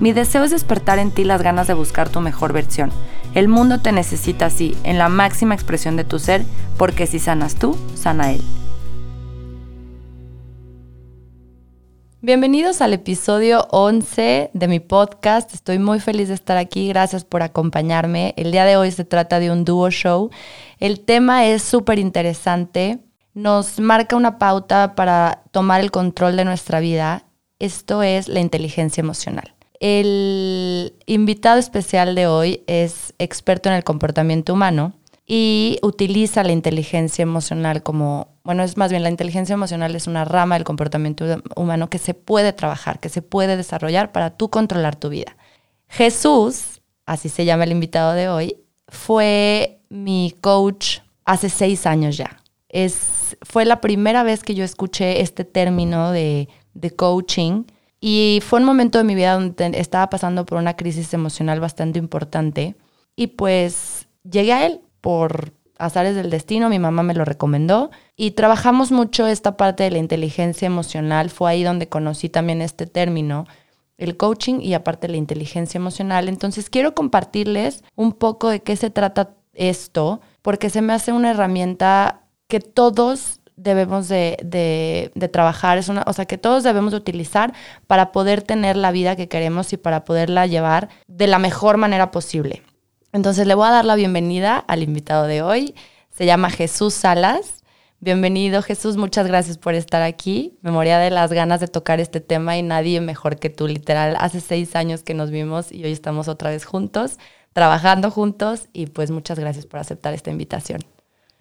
Mi deseo es despertar en ti las ganas de buscar tu mejor versión. El mundo te necesita así, en la máxima expresión de tu ser, porque si sanas tú, sana él. Bienvenidos al episodio 11 de mi podcast. Estoy muy feliz de estar aquí. Gracias por acompañarme. El día de hoy se trata de un dúo show. El tema es súper interesante. Nos marca una pauta para tomar el control de nuestra vida. Esto es la inteligencia emocional. El invitado especial de hoy es experto en el comportamiento humano y utiliza la inteligencia emocional como, bueno, es más bien la inteligencia emocional es una rama del comportamiento humano que se puede trabajar, que se puede desarrollar para tú controlar tu vida. Jesús, así se llama el invitado de hoy, fue mi coach hace seis años ya. Es, fue la primera vez que yo escuché este término de, de coaching y fue un momento de mi vida donde estaba pasando por una crisis emocional bastante importante. Y pues llegué a él por azares del destino, mi mamá me lo recomendó. Y trabajamos mucho esta parte de la inteligencia emocional. Fue ahí donde conocí también este término, el coaching y aparte la inteligencia emocional. Entonces quiero compartirles un poco de qué se trata esto, porque se me hace una herramienta que todos debemos de, trabajar, es una, o sea, que todos debemos de utilizar para poder tener la vida que queremos y para poderla llevar de la mejor manera posible. Entonces le voy a dar la bienvenida al invitado de hoy. Se llama Jesús Salas. Bienvenido Jesús, muchas gracias por estar aquí. Me moría de las ganas de tocar este tema y nadie mejor que tú, literal. Hace seis años que nos vimos y hoy estamos otra vez juntos, trabajando juntos y pues muchas gracias por aceptar esta invitación.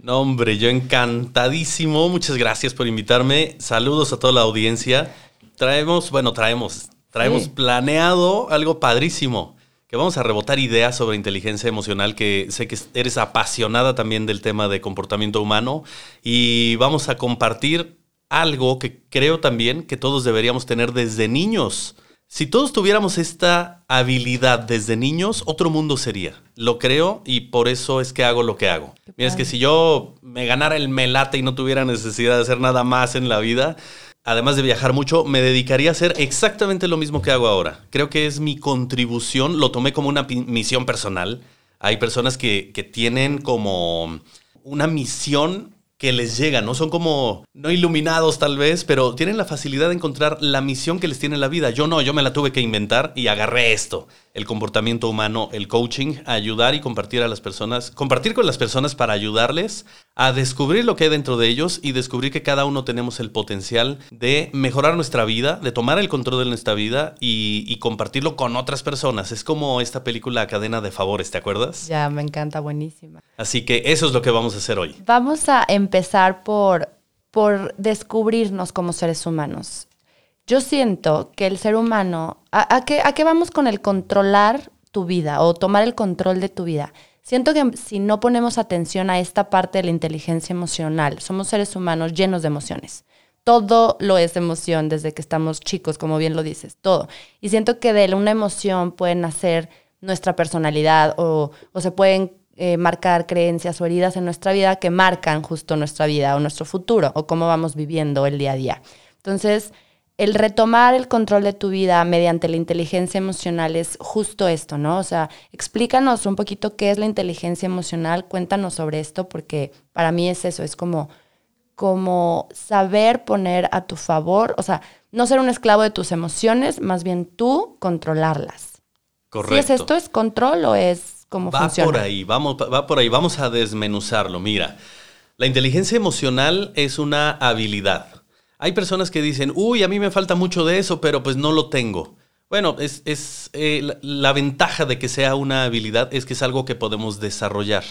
No, hombre, yo encantadísimo. Muchas gracias por invitarme. Saludos a toda la audiencia. Traemos, bueno, traemos, traemos planeado algo padrísimo. Que vamos a rebotar ideas sobre inteligencia emocional, que sé que eres apasionada también del tema de comportamiento humano. Y vamos a compartir algo que creo también que todos deberíamos tener desde niños. Si todos tuviéramos esta habilidad desde niños, otro mundo sería. Lo creo y por eso es que hago lo que hago. Mira, es que si yo me ganara el melate y no tuviera necesidad de hacer nada más en la vida, además de viajar mucho, me dedicaría a hacer exactamente lo mismo que hago ahora. Creo que es mi contribución, lo tomé como una misión personal. Hay personas que, que tienen como una misión que les llega, ¿no? Son como, no iluminados tal vez, pero tienen la facilidad de encontrar la misión que les tiene la vida. Yo no, yo me la tuve que inventar y agarré esto, el comportamiento humano, el coaching, ayudar y compartir a las personas, compartir con las personas para ayudarles a descubrir lo que hay dentro de ellos y descubrir que cada uno tenemos el potencial de mejorar nuestra vida, de tomar el control de nuestra vida y, compartirlo con otras personas. Es como esta película Cadena de Favores, ¿te acuerdas? Ya, me encanta, buenísima. Así que eso es lo que vamos a hacer hoy. Vamos a empezar por, por descubrirnos como seres humanos. Yo siento que el ser humano, ¿a, qué, ¿a qué vamos con el controlar tu vida o tomar el control de tu vida? Siento que si no ponemos atención a esta parte de la inteligencia emocional, somos seres humanos llenos de emociones. Todo lo es emoción desde que estamos chicos, como bien lo dices, todo. Y siento que de una emoción pueden nacer nuestra personalidad o, se pueden eh, marcar creencias o heridas en nuestra vida que marcan justo nuestra vida o nuestro futuro o cómo vamos viviendo el día a día. Entonces, el retomar el control de tu vida mediante la inteligencia emocional es justo esto, ¿no? O sea, explícanos un poquito qué es la inteligencia emocional, cuéntanos sobre esto, porque para mí es eso, es como, como saber poner a tu favor, o sea, no ser un esclavo de tus emociones, más bien tú controlarlas. Correcto. ¿Sí es esto? ¿Es control o es como va funciona? por ahí, vamos, va por ahí, vamos a desmenuzarlo. Mira, la inteligencia emocional es una habilidad hay personas que dicen, uy, a mí me falta mucho de eso, pero pues no lo tengo. Bueno, es, es eh, la, ventaja de que sea una habilidad es que es algo que podemos desarrollar.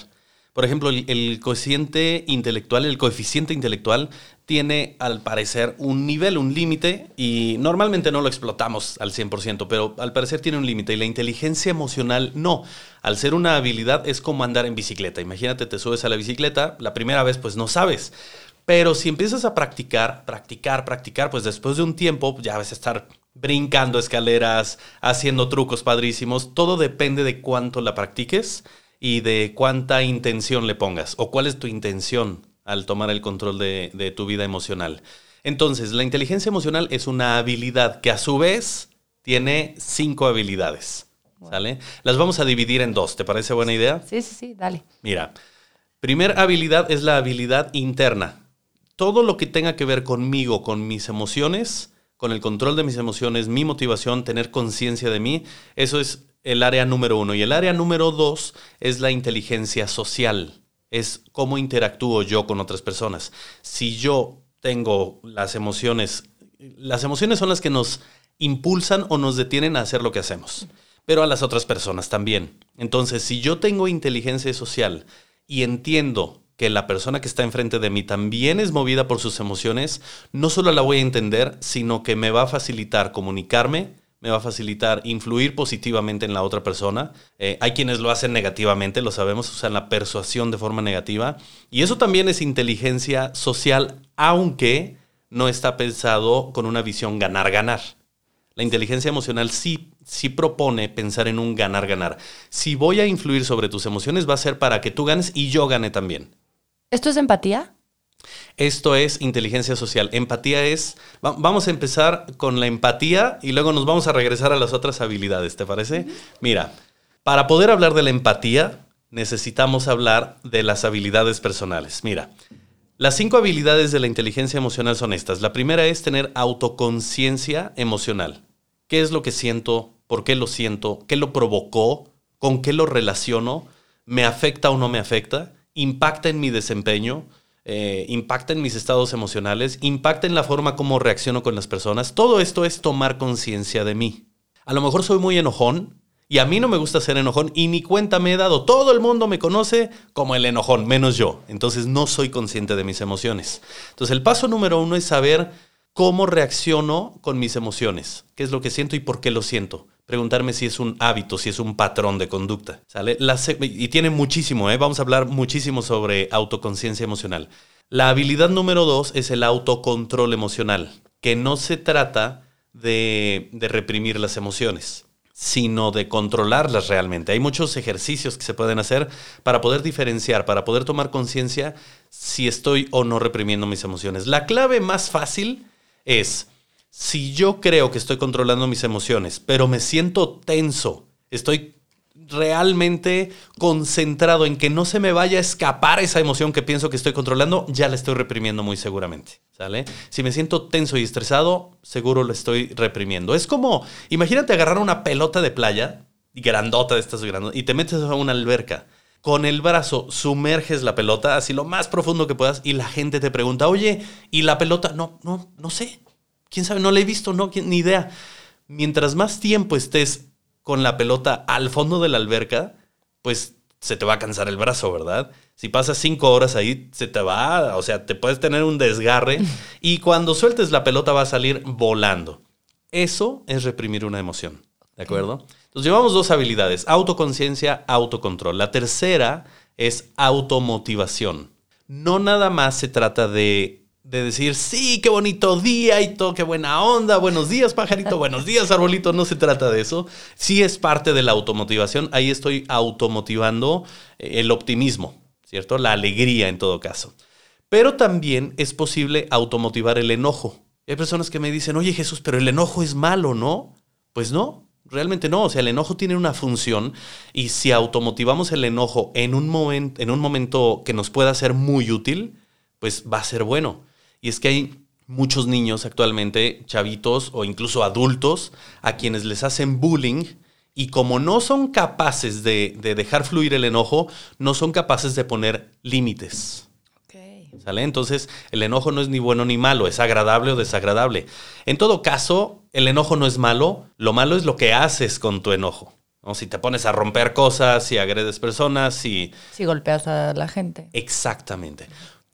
Por ejemplo, el, el, cociente intelectual, el coeficiente intelectual, tiene al parecer un nivel, un límite, y normalmente no lo explotamos al 100%, pero al parecer tiene un límite, y la inteligencia emocional no. Al ser una habilidad es como andar en bicicleta. Imagínate, te subes a la bicicleta, la primera vez pues no sabes, pero si empiezas a practicar, practicar, practicar, pues después de un tiempo ya vas a estar brincando escaleras, haciendo trucos padrísimos, todo depende de cuánto la practiques y de cuánta intención le pongas o cuál es tu intención al tomar el control de, tu vida emocional. Entonces, la inteligencia emocional es una habilidad que a su vez tiene cinco habilidades. ¿Sale? Las vamos a dividir en dos. ¿Te parece buena idea? Sí, sí, sí, dale. Mira, primer habilidad es la habilidad interna. Todo lo que tenga que ver conmigo, con mis emociones, con el control de mis emociones, mi motivación, tener conciencia de mí, eso es el área número uno. Y el área número dos es la inteligencia social. Es cómo interactúo yo con otras personas. Si yo tengo las emociones, las emociones son las que nos impulsan o nos detienen a hacer lo que hacemos, pero a las otras personas también. Entonces, si yo tengo inteligencia social y entiendo que la persona que está enfrente de mí también es movida por sus emociones, no solo la voy a entender, sino que me va a facilitar comunicarme, me va a facilitar influir positivamente en la otra persona. Eh, hay quienes lo hacen negativamente, lo sabemos, usan la persuasión de forma negativa. Y eso también es inteligencia social, aunque no está pensado con una visión ganar-ganar. La inteligencia emocional sí, sí propone pensar en un ganar-ganar. Si voy a influir sobre tus emociones, va a ser para que tú ganes y yo gane también. ¿Esto es empatía? Esto es inteligencia social. Empatía es, vamos a empezar con la empatía y luego nos vamos a regresar a las otras habilidades, ¿te parece? Mira, para poder hablar de la empatía necesitamos hablar de las habilidades personales. Mira, las cinco habilidades de la inteligencia emocional son estas. La primera es tener autoconciencia emocional. ¿Qué es lo que siento? ¿Por qué lo siento? ¿Qué lo provocó? ¿Con qué lo relaciono? ¿Me afecta o no me afecta? ¿Impacta en mi desempeño? eh, impacta en mis estados emocionales, impacta en la forma como reacciono con las personas. Todo esto es tomar conciencia de mí. A lo mejor soy muy enojón y a mí no me gusta ser enojón y ni cuenta me he dado. Todo el mundo me conoce como el enojón, menos yo. Entonces no soy consciente de mis emociones. Entonces el paso número uno es saber cómo reacciono con mis emociones, qué es lo que siento y por qué lo siento preguntarme si es un hábito, si es un patrón de conducta. ¿sale? y tiene muchísimo, ¿eh? vamos a hablar muchísimo sobre autoconciencia emocional. La habilidad número dos es el autocontrol emocional, que no se trata de, de reprimir las emociones sino de controlarlas realmente. Hay muchos ejercicios que se pueden hacer para poder diferenciar, para poder tomar conciencia si estoy o no reprimiendo mis emociones. La clave más fácil es si yo creo que estoy controlando mis emociones, pero me siento tenso, estoy realmente concentrado en que no se me vaya a escapar esa emoción que pienso que estoy controlando, ya la estoy reprimiendo muy seguramente. ¿Sale? Si me siento tenso y estresado, seguro lo estoy reprimiendo. Es como, imagínate agarrar una pelota de playa, grandota de estas grandes, y te metes a una alberca. Con el brazo sumerges la pelota así lo más profundo que puedas y la gente te pregunta, oye, ¿y la pelota? No, no, no sé quién sabe, no la he visto, no, ni idea. Mientras más tiempo estés con la pelota al fondo de la alberca, pues se te va a cansar el brazo, ¿verdad? Si pasas cinco horas ahí, se te va, o sea, te puedes tener un desgarre y cuando sueltes la pelota va a salir volando. Eso es reprimir una emoción, ¿de acuerdo? Entonces llevamos dos habilidades, autoconciencia, autocontrol. La tercera es automotivación. No nada más se trata de de decir, sí, qué bonito día y todo, qué buena onda, buenos días pajarito, buenos días arbolito, no se trata de eso. Sí es parte de la automotivación, ahí estoy automotivando eh, el optimismo, ¿cierto? La alegría en todo caso. Pero también es posible automotivar el enojo. Hay personas que me dicen, oye Jesús, pero el enojo es malo, ¿no? Pues no, Realmente no, o sea, el enojo tiene una función y si automotivamos el enojo en un, momento en un momento que nos pueda ser muy útil, pues va a ser bueno. Y es que hay muchos niños actualmente, chavitos o incluso adultos, a quienes les hacen bullying y como no son capaces de, dejar fluir el enojo, no son capaces de poner límites. ¿Sale? Entonces, el enojo no es ni bueno ni malo, es agradable o desagradable. En todo caso, el enojo no es malo, lo malo es lo que haces con tu enojo. Si te pones a romper cosas, si agredes personas, si... Si golpeas a la gente. Exactamente.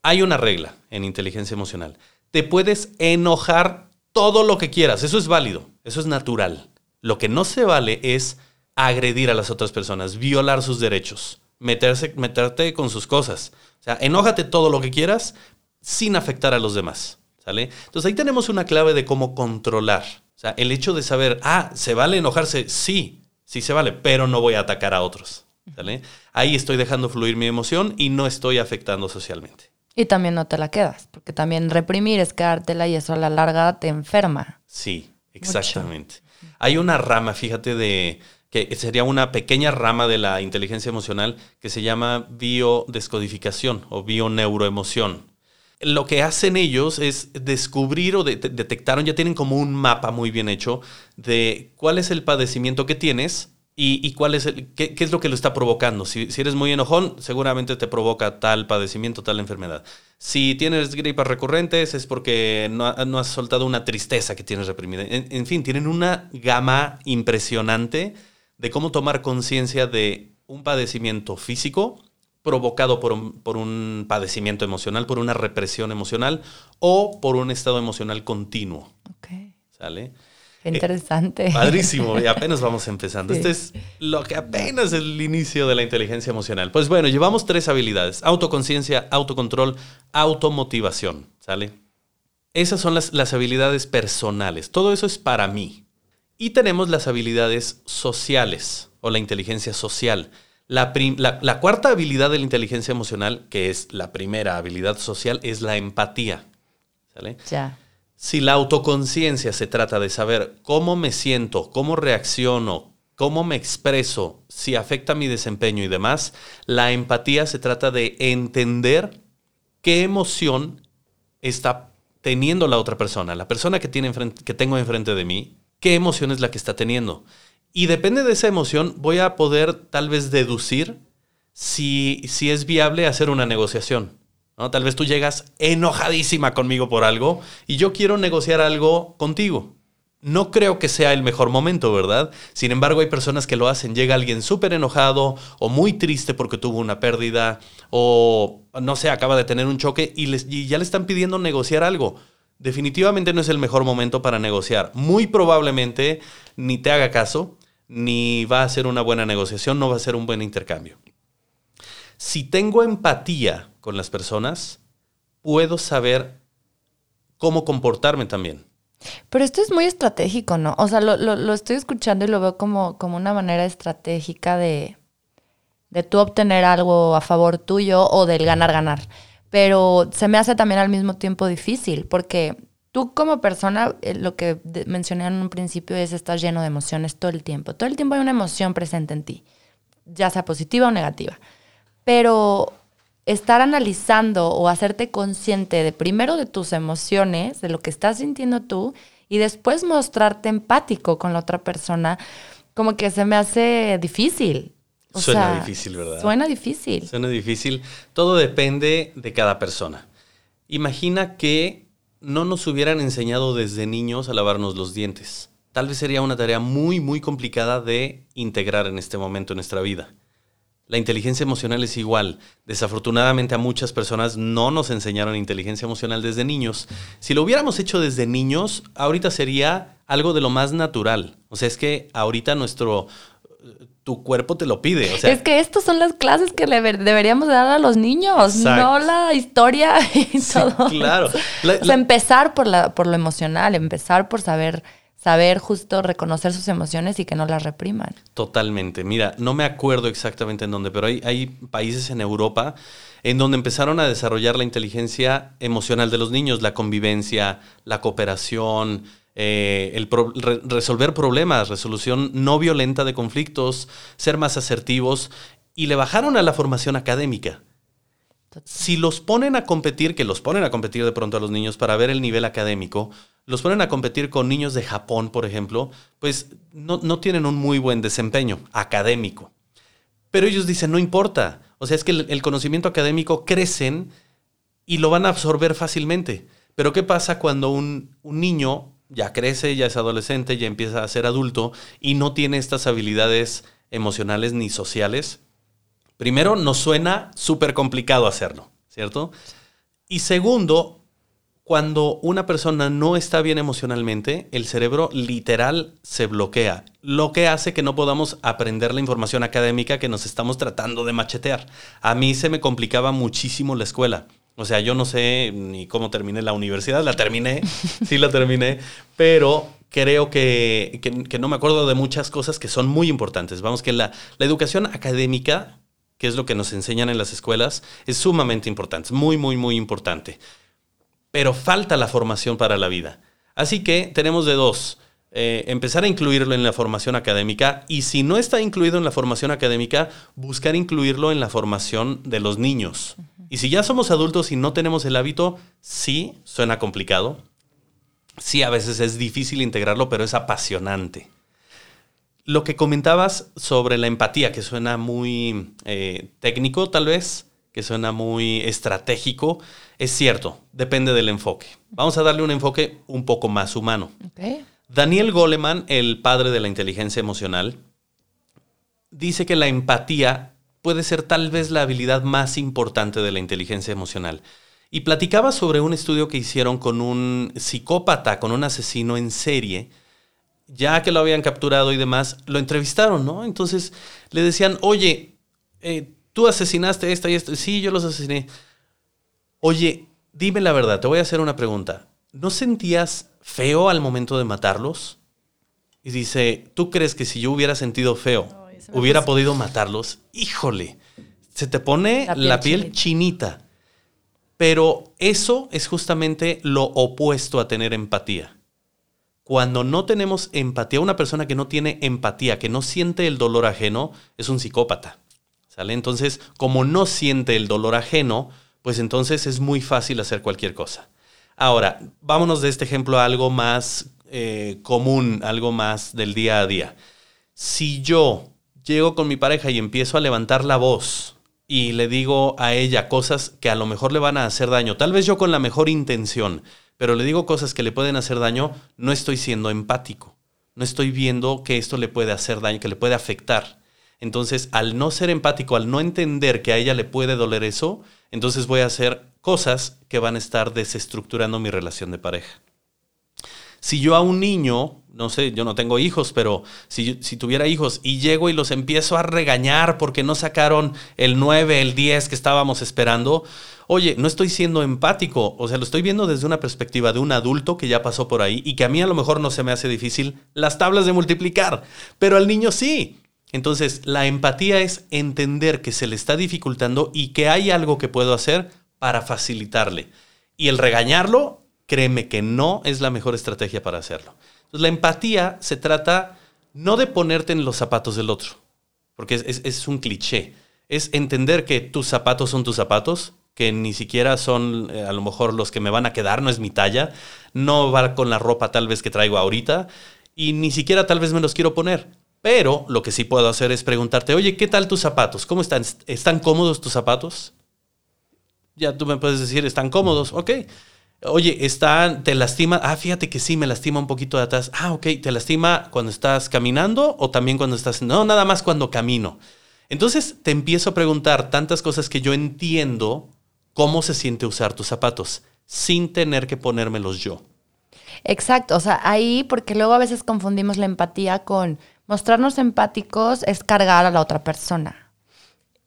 Hay una regla en inteligencia emocional. Te puedes enojar todo lo que quieras. Eso es válido. Eso es natural. Lo que no se vale es agredir a las otras personas, violar sus derechos, meterse, meterte con sus cosas. O sea, enójate todo lo que quieras sin afectar a los demás. ¿Sale? Entonces ahí tenemos una clave de cómo controlar. O sea, el hecho de saber, ah, ¿se vale enojarse? Sí, sí se vale, pero no voy a atacar a otros. Ahí estoy dejando fluir mi emoción y no estoy afectando socialmente. Y también no te la quedas, porque también reprimir es quedártela y eso a la larga te enferma. Sí, exactamente. Hay una rama, fíjate, de que sería una pequeña rama de la inteligencia emocional que se llama biodescodificación o bioneuroemoción lo que hacen ellos es descubrir o detectaron, ya tienen como un mapa muy bien hecho de cuál es el padecimiento que tienes y, cuál es el, qué, es lo que lo está provocando. Si, eres muy enojón, seguramente te provoca tal padecimiento, tal enfermedad. Si tienes gripas recurrentes, es porque no, has soltado una tristeza que tienes reprimida. en fin, tienen una gama impresionante de cómo tomar conciencia de un padecimiento físico provocado por un, padecimiento emocional, por una represión emocional o por un estado emocional continuo. Ok. ¿Sale? Interesante. Eh, padrísimo, y apenas vamos empezando. Este es lo que apenas es el inicio de la inteligencia emocional. Pues bueno, llevamos tres habilidades: autoconciencia, autocontrol, automotivación. ¿Sale? Esas son las, las habilidades personales. Todo eso es para mí. Y tenemos las habilidades sociales o la inteligencia social. La, cuarta habilidad de la inteligencia emocional, que es la primera habilidad social, es la empatía. ¿Sale? Ya. Si la autoconciencia se trata de saber cómo me siento, cómo reacciono, cómo me expreso, si afecta mi desempeño y demás, la empatía se trata de entender qué emoción está teniendo la otra persona, la persona que, que tengo enfrente de mí, qué emoción es la que está teniendo. Y depende de esa emoción, voy a poder tal vez deducir si, si es viable hacer una negociación. ¿No? Tal vez tú llegas enojadísima conmigo por algo y yo quiero negociar algo contigo. No creo que sea el mejor momento, ¿verdad? Sin embargo, hay personas que lo hacen. Llega alguien súper enojado o muy triste porque tuvo una pérdida o, no sé, acaba de tener un choque y, les, y ya le están pidiendo negociar algo. Definitivamente no es el mejor momento para negociar. Muy probablemente ni te haga caso ni va a ser una buena negociación, no va a ser un buen intercambio. Si tengo empatía con las personas, puedo saber cómo comportarme también. Pero esto es muy estratégico, ¿no? O sea, lo, estoy escuchando y lo veo como, como una manera estratégica de, de tú obtener algo a favor tuyo o del ganar-ganar. Pero se me hace también al mismo tiempo difícil, porque Tú como persona, eh, lo que mencioné en un principio es estás lleno de emociones todo el tiempo. Todo el tiempo hay una emoción presente en ti, ya sea positiva o negativa. Pero estar analizando o hacerte consciente de primero de tus emociones, de lo que estás sintiendo tú, y después mostrarte empático con la otra persona, como que se me hace difícil. suena difícil, ¿verdad? Suena difícil. Suena difícil. Todo depende de cada persona. Imagina que no nos hubieran enseñado desde niños a lavarnos los dientes. Tal vez sería una tarea muy, muy complicada de integrar en este momento en nuestra vida. La inteligencia emocional es igual. Desafortunadamente a muchas personas no nos enseñaron inteligencia emocional desde niños. Si lo hubiéramos hecho desde niños, ahorita sería algo de lo más natural. O sea, es que ahorita nuestro, tu cuerpo te lo pide. es que estas son las clases que le deberíamos dar a los niños, no la historia y todo. Claro. empezar por, la, por lo emocional, empezar por saber, saber justo reconocer sus emociones y que no las repriman. Totalmente. Mira, no me acuerdo exactamente en dónde, pero hay, hay países en Europa en donde empezaron a desarrollar la inteligencia emocional de los niños, la convivencia, la cooperación, eh, el resolver problemas, resolución no violenta de conflictos, ser más asertivos, y le bajaron a la formación académica. Si los ponen a competir, que los ponen a competir de pronto a los niños para ver el nivel académico, los ponen a competir con niños de Japón, por ejemplo, pues no, no tienen un muy buen desempeño académico. Pero ellos dicen, no importa. O sea, es que el, conocimiento académico crecen y lo van a absorber fácilmente. Pero ¿qué pasa cuando un, un niño ya crece, ya es adolescente, ya empieza a ser adulto y no tiene estas habilidades emocionales ni sociales, primero nos suena súper complicado hacerlo, ¿cierto? Y segundo, cuando una persona no está bien emocionalmente, el cerebro literal se bloquea, lo que hace que no podamos aprender la información académica que nos estamos tratando de machetear. A mí se me complicaba muchísimo la escuela. O sea, yo no sé ni cómo terminé la universidad, la terminé, sí la terminé, pero creo que, no me acuerdo de muchas cosas que son muy importantes. Vamos, que la educación académica, que es lo que nos enseñan en las escuelas, es sumamente importante, es muy, muy, muy importante pero falta la formación para la vida. Así que tenemos de dos. Eh, empezar a incluirlo en la formación académica y si no está incluido en la formación académica, buscar incluirlo en la formación de los niños. Y si ya somos adultos y no tenemos el hábito, sí, suena complicado. Sí, a veces es difícil integrarlo, pero es apasionante. Lo que comentabas sobre la empatía, que suena muy eh, técnico tal vez, que suena muy estratégico, es cierto, depende del enfoque. Vamos a darle un enfoque un poco más humano. Daniel Goleman, el padre de la inteligencia emocional, dice que la empatía puede ser tal vez la habilidad más importante de la inteligencia emocional. Y platicaba sobre un estudio que hicieron con un psicópata, con un asesino en serie, ya que lo habían capturado y demás, lo entrevistaron, ¿no? Entonces le decían, oye, eh, tú asesinaste esta y esta. Sí, yo los asesiné. Oye, dime la verdad, te voy a hacer una pregunta. ¿No sentías feo al momento de matarlos? Y dice, ¿tú crees que si yo hubiera sentido feo, hubiera podido matarlos? Híjole, se te pone la piel, chinita. Pero eso es justamente lo opuesto a tener empatía. Cuando no tenemos empatía, una persona que no tiene empatía, que no siente el dolor ajeno, es un psicópata. Entonces, como no siente el dolor ajeno, pues entonces es muy fácil hacer cualquier cosa. Ahora, vámonos de este ejemplo a algo más eh, común, algo más del día a día. Si yo llego con mi pareja y empiezo a levantar la voz y le digo a ella cosas que a lo mejor le van a hacer daño, tal vez yo con la mejor intención, pero le digo cosas que le pueden hacer daño, no estoy siendo empático. No estoy viendo que esto le puede hacer daño, que le puede afectar. Entonces, al no ser empático, al no entender que a ella le puede doler eso, entonces voy a hacer cosas que van a estar desestructurando mi relación de pareja. Si yo a un niño, no sé, yo no tengo hijos, pero si, si, tuviera hijos y llego y los empiezo a regañar porque no sacaron el 9, el 10 que estábamos esperando, oye, no estoy siendo empático, o sea, lo estoy viendo desde una perspectiva de un adulto que ya pasó por ahí y que a mí a lo mejor no se me hace difícil las tablas de multiplicar, pero al niño sí. Entonces, la empatía es entender que se le está dificultando y que hay algo que puedo hacer para facilitarle. Y el regañarlo, créeme que no es la mejor estrategia para hacerlo. La empatía se trata no de ponerte en los zapatos del otro, porque es, un cliché. Es entender que tus zapatos son tus zapatos, que ni siquiera son eh, a lo mejor los que me van a quedar, no es mi talla, no va con la ropa tal vez que traigo ahorita, y ni siquiera tal vez me los quiero poner pero lo que sí puedo hacer es preguntarte, oye, ¿qué tal tus zapatos? ¿Cómo están? ¿Están cómodos tus zapatos? Ya tú me puedes decir, ¿están cómodos? Ok. Oye, ¿están, ¿te lastima? Ah, fíjate que sí, me lastima un poquito de atrás. Ah, ok, ¿te lastima cuando estás caminando o también cuando estás... No, nada más cuando camino. Entonces te empiezo a preguntar tantas cosas que yo entiendo cómo se siente usar tus zapatos sin tener que ponérmelos yo. Exacto, o sea, ahí porque luego a veces confundimos la empatía con mostrarnos empáticos es cargar a la otra persona.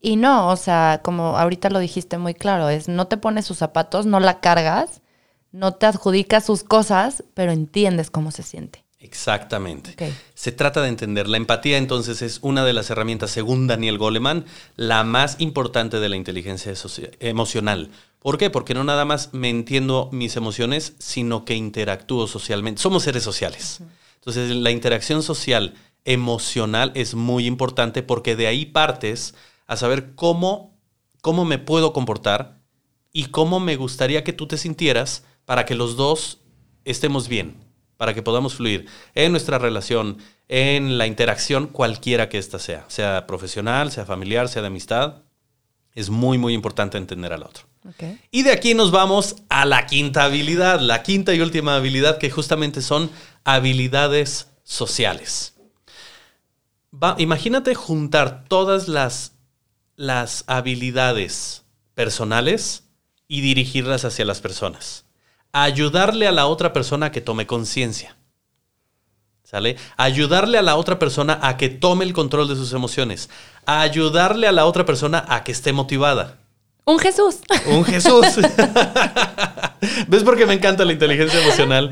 Y no, o sea, como ahorita lo dijiste muy claro, es no te pones sus zapatos, no la cargas, no te adjudicas sus cosas, pero entiendes cómo se siente. Exactamente. Se trata de entender. La empatía entonces es una de las herramientas, según Daniel Goleman, la más importante de la inteligencia emocional. ¿Por qué? Porque no nada más me entiendo mis emociones, sino que interactúo socialmente. Somos seres sociales. Entonces, la interacción social emocional es muy importante porque de ahí partes a saber cómo, cómo me puedo comportar y cómo me gustaría que tú te sintieras para que los dos estemos bien, para que podamos fluir en nuestra relación, en la interacción cualquiera que ésta sea, sea profesional, sea familiar, sea de amistad. Es muy, muy importante entender al otro. Y de aquí nos vamos a la quinta habilidad, la quinta y última habilidad que justamente son habilidades sociales. imagínate juntar todas las, las habilidades personales y dirigirlas hacia las personas. Ayudarle a la otra persona a que tome conciencia. ¿Sale? Ayudarle a la otra persona a que tome el control de sus emociones. Ayudarle a la otra persona a que esté motivada. Un Jesús. Un Jesús. ¿Ves por qué me encanta la inteligencia emocional?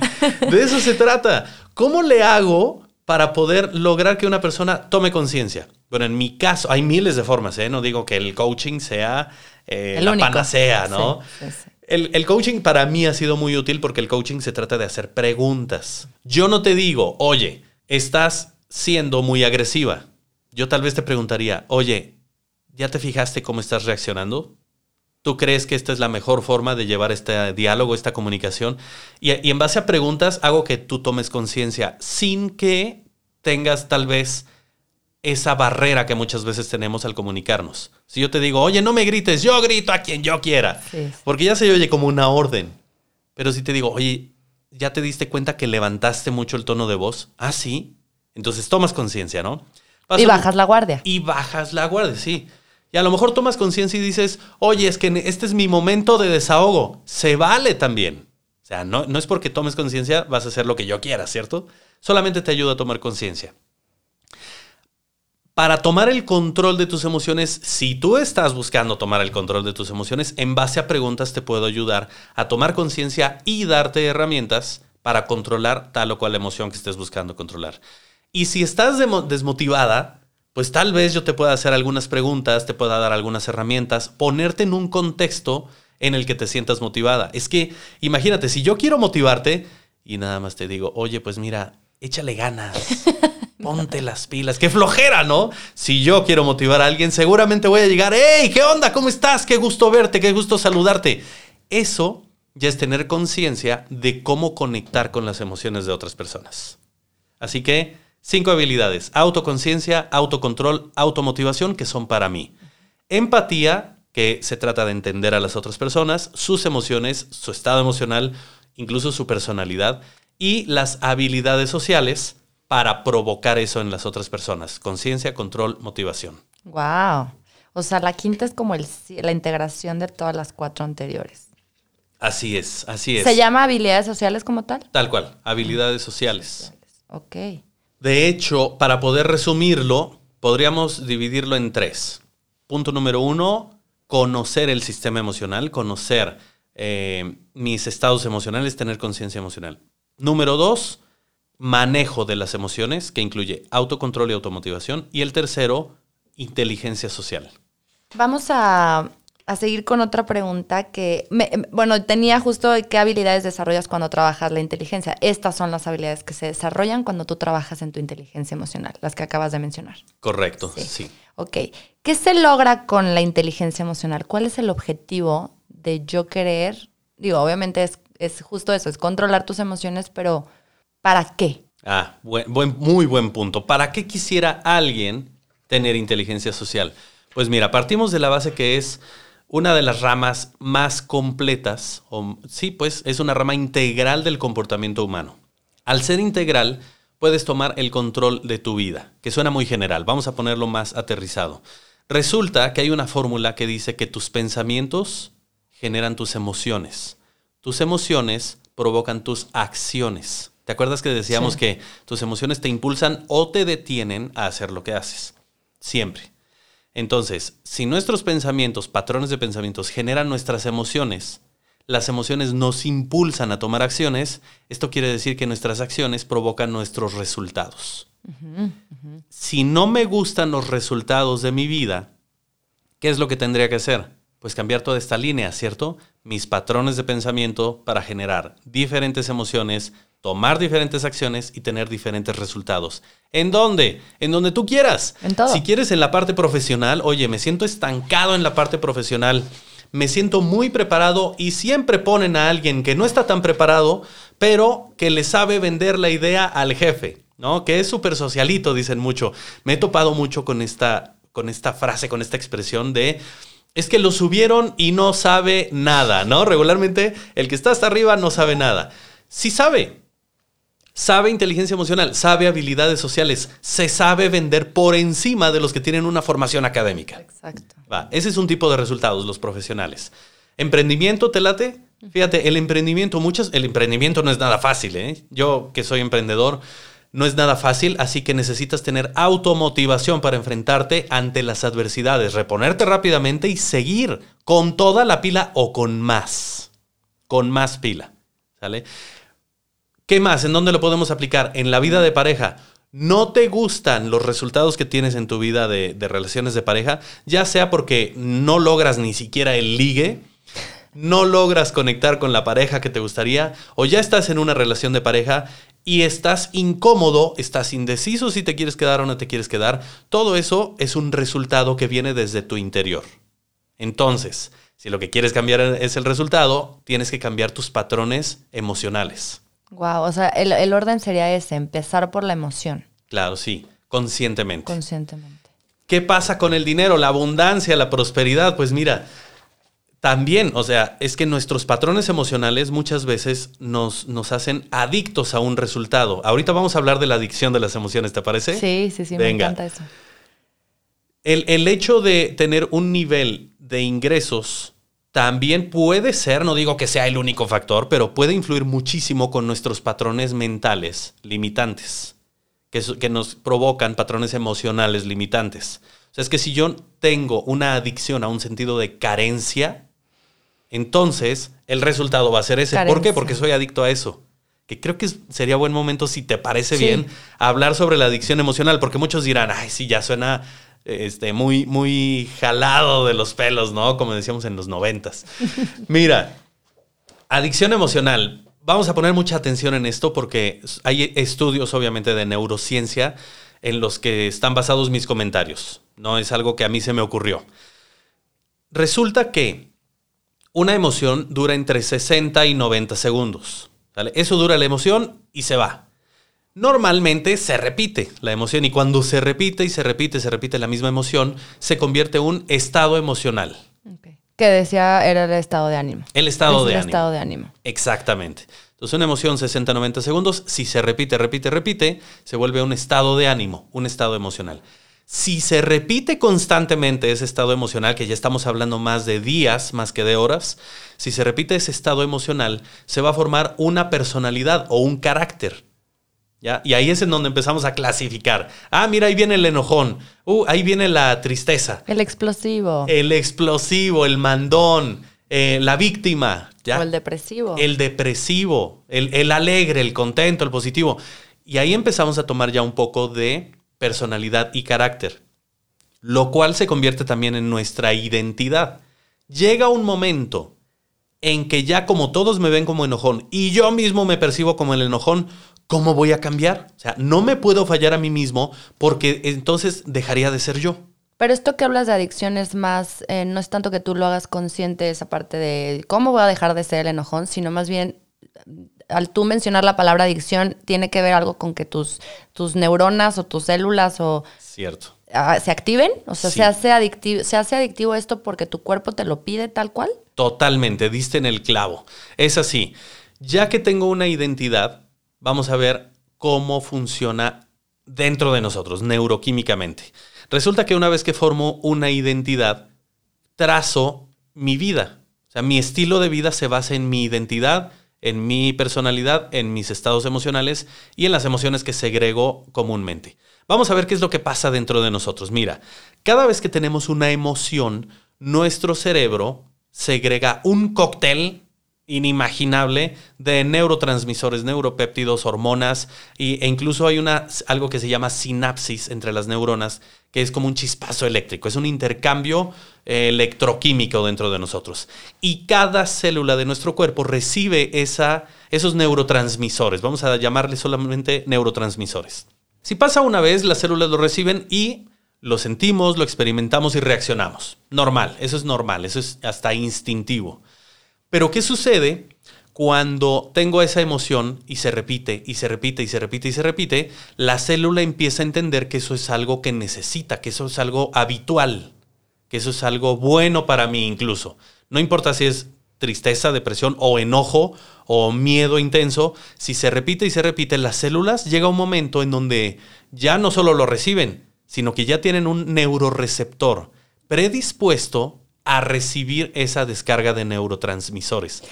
De eso se trata. ¿Cómo le hago para poder lograr que una persona tome conciencia? Bueno, en mi caso, hay miles de formas, ¿eh? No digo que el coaching sea eh, la panacea, ¿no? El, coaching para mí ha sido muy útil porque el coaching se trata de hacer preguntas. Yo no te digo, oye, estás siendo muy agresiva. Yo tal vez te preguntaría, oye, ¿ya te fijaste cómo estás reaccionando? ¿Tú crees que esta es la mejor forma de llevar este diálogo, esta comunicación? Y, en base a preguntas hago que tú tomes conciencia sin que tengas tal vez esa barrera que muchas veces tenemos al comunicarnos. Si yo te digo, oye, no me grites, yo grito a quien yo quiera, porque ya se oye como una orden. Pero si te digo, oye, ¿ya te diste cuenta que levantaste mucho el tono de voz? Ah, sí. Entonces tomas conciencia, ¿no? y bajas la guardia. Y bajas la guardia, sí. Y a lo mejor tomas conciencia y dices, oye, es que este es mi momento de desahogo. Se vale también. O sea, no, no es porque tomes conciencia vas a hacer lo que yo quiera, ¿cierto? Solamente te ayuda a tomar conciencia. Para tomar el control de tus emociones, si tú estás buscando tomar el control de tus emociones, en base a preguntas te puedo ayudar a tomar conciencia y darte herramientas para controlar tal o cual emoción que estés buscando controlar. Y si estás desmotivada, pues tal vez yo te pueda hacer algunas preguntas, te pueda dar algunas herramientas, ponerte en un contexto en el que te sientas motivada. Es que imagínate, si yo quiero motivarte y nada más te digo, oye, pues mira, échale ganas. Ponte las pilas. Qué flojera, ¿no? Si yo quiero motivar a alguien, seguramente voy a llegar, hey, ¿qué onda? ¿Cómo estás? Qué gusto verte, qué gusto saludarte. Eso ya es tener conciencia de cómo conectar con las emociones de otras personas. Así que Cinco habilidades. Autoconciencia, autocontrol, automotivación, que son para mí. Empatía, que se trata de entender a las otras personas, sus emociones, su estado emocional, incluso su personalidad. Y las habilidades sociales para provocar eso en las otras personas. Conciencia, control, motivación. Wow. O sea, la quinta es como la integración de todas las cuatro anteriores. Así es, así es. ¿Se llama habilidades sociales como tal? Tal cual, habilidades sociales. Ok. De hecho, para poder resumirlo, podríamos dividirlo en tres. Punto número uno, conocer el sistema emocional, conocer eh, mis estados emocionales, tener conciencia emocional. Número dos, manejo de las emociones, que incluye autocontrol y automotivación. Y el tercero, inteligencia social. Vamos a a seguir con otra pregunta que, em, bueno, tenía justo qué habilidades desarrollas cuando trabajas la inteligencia. Estas son las habilidades que se desarrollan cuando tú trabajas en tu inteligencia emocional, las que acabas de mencionar. Correcto, sí. Ok. ¿Qué se logra con la inteligencia emocional? ¿Cuál es el objetivo de yo querer? Digo, obviamente es, es justo eso, es controlar tus emociones, pero ¿para qué? Ah, muy buen punto. ¿Para qué quisiera alguien tener inteligencia social? Pues mira, partimos de la base que es una de las ramas más completas, o, sí, pues es una rama integral del comportamiento humano. Al ser integral, puedes tomar el control de tu vida, que suena muy general, vamos a ponerlo más aterrizado. Resulta que hay una fórmula que dice que tus pensamientos generan tus emociones. Tus emociones provocan tus acciones. ¿Te acuerdas que decíamos que tus emociones te impulsan o te detienen a hacer lo que haces? Siempre. Entonces, si nuestros pensamientos, patrones de pensamientos, generan nuestras emociones, las emociones nos impulsan a tomar acciones, esto quiere decir que nuestras acciones provocan nuestros resultados. Si no me gustan los resultados de mi vida, ¿qué es lo que tendría que hacer? Pues cambiar toda esta línea, ¿cierto? Mis patrones de pensamiento para generar diferentes emociones, tomar diferentes acciones y tener diferentes resultados. ¿En dónde? En donde tú quieras. En todo. Si quieres en la parte profesional, oye, me siento estancado en la parte profesional, me siento muy preparado y siempre ponen a alguien que no está tan preparado, pero que le sabe vender la idea al jefe, ¿no? Que es súper socialito, dicen mucho. Me he topado mucho con esta, con esta frase, con esta expresión de es que lo subieron y no sabe nada, ¿no? Regularmente el que está hasta arriba no sabe nada. Sí sabe, sabe inteligencia emocional, sabe habilidades sociales, se sabe vender por encima de los que tienen una formación académica. Exacto. Va, ese es un tipo de resultados, los profesionales. Emprendimiento, ¿te late? Fíjate, el emprendimiento, muchas, el emprendimiento no es nada fácil, ¿eh? Yo que soy emprendedor, no es nada fácil, así que necesitas tener automotivación para enfrentarte ante las adversidades, reponerte rápidamente y seguir con toda la pila o con más, con más pila, ¿sale? ¿Qué más? ¿En dónde lo podemos aplicar? En la vida de pareja. No te gustan los resultados que tienes en tu vida de, de relaciones de pareja, ya sea porque no logras ni siquiera el ligue, no logras conectar con la pareja que te gustaría, o ya estás en una relación de pareja y estás incómodo, estás indeciso si te quieres quedar o no te quieres quedar, todo eso es un resultado que viene desde tu interior. Entonces, si lo que quieres cambiar es el resultado, tienes que cambiar tus patrones emocionales. Wow, o sea, el, el orden sería ese, empezar por la emoción. Claro, sí, conscientemente. Conscientemente. ¿Qué pasa con el dinero, la abundancia, la prosperidad? Pues mira, también, o sea, es que nuestros patrones emocionales muchas veces nos, nos hacen adictos a un resultado. Ahorita vamos a hablar de la adicción de las emociones, ¿te parece? Sí, sí, sí, me Venga. encanta eso. El, el hecho de tener un nivel de ingresos también puede ser, no digo que sea el único factor, pero puede influir muchísimo con nuestros patrones mentales limitantes, que, que nos provocan patrones emocionales limitantes. O sea, es que si yo tengo una adicción a un sentido de carencia, entonces el resultado va a ser ese. ¿Por qué? Porque soy adicto a eso. Que creo que sería buen momento, si te parece Sí. bien, hablar sobre la adicción emocional, porque muchos dirán, ay, sí, ya suena este, muy, muy jalado de los pelos, ¿no? Como decíamos en los noventas. Mira, adicción emocional. Vamos a poner mucha atención en esto porque hay estudios, obviamente, de neurociencia en los que están basados mis comentarios. No es algo que a mí se me ocurrió. Resulta que una emoción dura entre 60 y 90 segundos. Eso dura la emoción y se va. Normalmente se repite la emoción y cuando se repite y se repite, se repite la misma emoción, se convierte en un estado emocional. Que decía era el estado de ánimo. El estado Es de el ánimo. estado de ánimo. Exactamente. Entonces una emoción 60-90 segundos, si se repite, repite, repite, se vuelve un estado de ánimo, un estado emocional. Si se repite constantemente ese estado emocional, que ya estamos hablando más de días, más que de horas, si se repite ese estado emocional, se va a formar una personalidad o un carácter. ¿Ya? Y ahí es en donde empezamos a clasificar. Ah, mira, ahí viene el enojón. Uh, ahí viene la tristeza. El explosivo. El explosivo, el mandón, eh, la víctima. ¿ya? O el depresivo. El depresivo, el, el alegre, el contento, el positivo. Y ahí empezamos a tomar ya un poco de personalidad y carácter, lo cual se convierte también en nuestra identidad. Llega un momento en que ya como todos me ven como enojón y yo mismo me percibo como el enojón, ¿cómo voy a cambiar? O sea, no me puedo fallar a mí mismo porque entonces dejaría de ser yo. Pero esto que hablas de adicción es más, eh, no es tanto que tú lo hagas consciente esa parte de cómo voy a dejar de ser el enojón, sino más bien al tú mencionar la palabra adicción tiene que ver algo con que tus, tus neuronas o tus células o Cierto. se activen, o sea, Sí. se hace adictivo, se hace adictivo esto porque tu cuerpo te lo pide tal cual. Totalmente, diste en el clavo. Es así. Ya que tengo una identidad, vamos a ver cómo funciona dentro de nosotros, neuroquímicamente. Resulta que una vez que formo una identidad, trazo mi vida. O sea, mi estilo de vida se basa en mi identidad, en mi personalidad, en mis estados emocionales y en las emociones que segrego comúnmente. Vamos a ver qué es lo que pasa dentro de nosotros. Mira, cada vez que tenemos una emoción, nuestro cerebro segrega un cóctel inimaginable de neurotransmisores, neuropéptidos, hormonas y- e incluso hay una, algo que se llama sinapsis entre las neuronas, que es como un chispazo eléctrico, es un intercambio eh, electroquímico dentro de nosotros. Y cada célula de nuestro cuerpo recibe esa, esos neurotransmisores, vamos a llamarle solamente neurotransmisores. Si pasa una vez, las células lo reciben y lo sentimos, lo experimentamos y reaccionamos. Normal, eso es normal, eso es hasta instintivo. Pero ¿qué sucede cuando tengo esa emoción y se repite y se repite y se repite y se repite? La célula empieza a entender que eso es algo que necesita, que eso es algo habitual, que eso es algo bueno para mí incluso. No importa si es tristeza, depresión o enojo o miedo intenso, si se repite y se repite, las células llega un momento en donde ya no solo lo reciben, sino que ya tienen un neuroreceptor predispuesto a recibir esa descarga de neurotransmisores.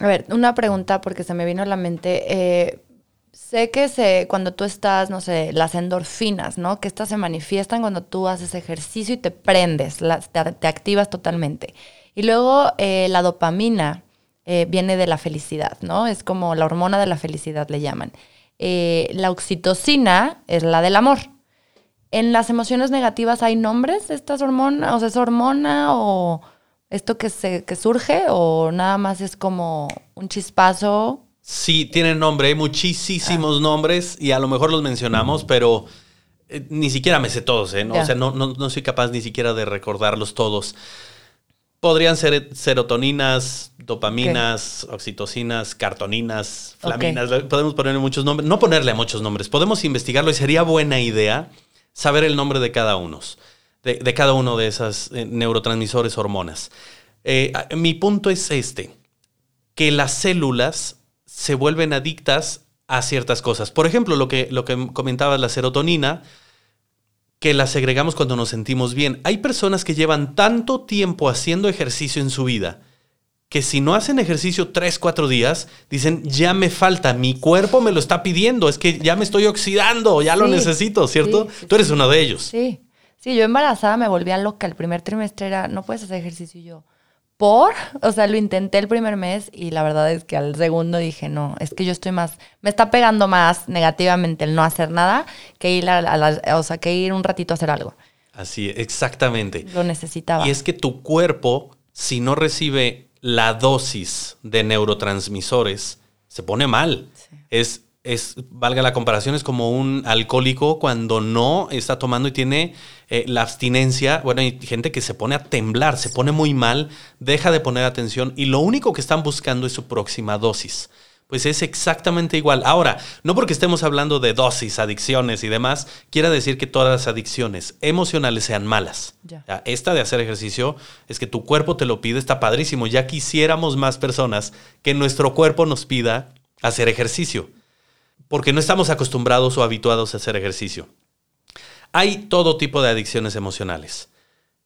A ver, una pregunta porque se me vino a la mente. Eh, sé que se, cuando tú estás, no sé, las endorfinas, ¿no? Que estas se manifiestan cuando tú haces ejercicio y te prendes, te, activas totalmente. Y luego eh, la dopamina eh, viene de la felicidad, ¿no? Es como la hormona de la felicidad, le llaman. la oxitocina es la del amor. ¿En las emociones negativas hay nombres de estas hormonas? O sea, ¿es hormona o esto que, se, que surge o nada más es como un chispazo? Sí, tienen nombre, hay muchísimos ah. nombres y a lo mejor los mencionamos, pero eh, ni siquiera me sé todos, ¿eh? O sea, no, no, soy capaz ni siquiera de recordarlos todos. Podrían ser serotoninas, dopaminas, oxitocinas, cartoninas, flaminas. Podemos ponerle muchos nombres. No ponerle muchos nombres. Podemos investigarlo y sería buena idea saber el nombre de cada uno, de, cada uno de esas eh, neurotransmisores, hormonas. Eh, mi punto es este, que las células se vuelven adictas a ciertas cosas. Por ejemplo, lo que, lo que comentaba la serotonina, que la segregamos cuando nos sentimos bien. Hay personas que llevan tanto tiempo haciendo ejercicio en su vida que si no hacen ejercicio tres, cuatro días, dicen, ya me falta, mi cuerpo me lo está pidiendo, es que ya me estoy oxidando, ya lo necesito, ¿cierto? Tú eres uno de ellos. Sí, sí, yo embarazada me volvía loca, el primer trimestre era, no puedes hacer ejercicio y yo. ¿Por? O sea, lo intenté el primer mes y la verdad es que al segundo dije, no, es que yo estoy más, me está pegando más negativamente el no hacer nada que ir a, o sea, que ir un ratito a hacer algo. Así, exactamente. Lo necesitaba. Y es que tu cuerpo, si no recibe la dosis de neurotransmisores se pone mal. Es, es, valga la comparación, es como un alcohólico cuando no está tomando y tiene eh, la abstinencia. Bueno, hay gente que se pone a temblar, se pone muy mal, deja de poner atención y lo único que están buscando es su próxima dosis pues es exactamente igual. Ahora, no porque estemos hablando de dosis, adicciones y demás, quiera decir que todas las adicciones emocionales sean malas. esta de hacer ejercicio es que tu cuerpo te lo pide, está padrísimo. Ya quisiéramos más personas que nuestro cuerpo nos pida hacer ejercicio, porque no estamos acostumbrados o habituados a hacer ejercicio. Hay todo tipo de adicciones emocionales.